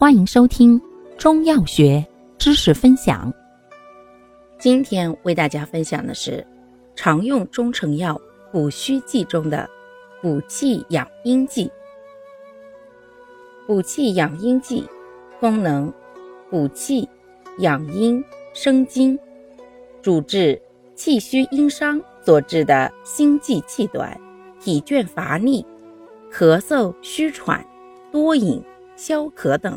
欢迎收听中药学知识分享。今天为大家分享的是常用中成药补虚剂中的补气养阴剂。补气养阴剂功能：补气、养阴、生津，主治气虚阴伤所致的心悸气短、体倦乏力、咳嗽虚喘、多饮、消渴等。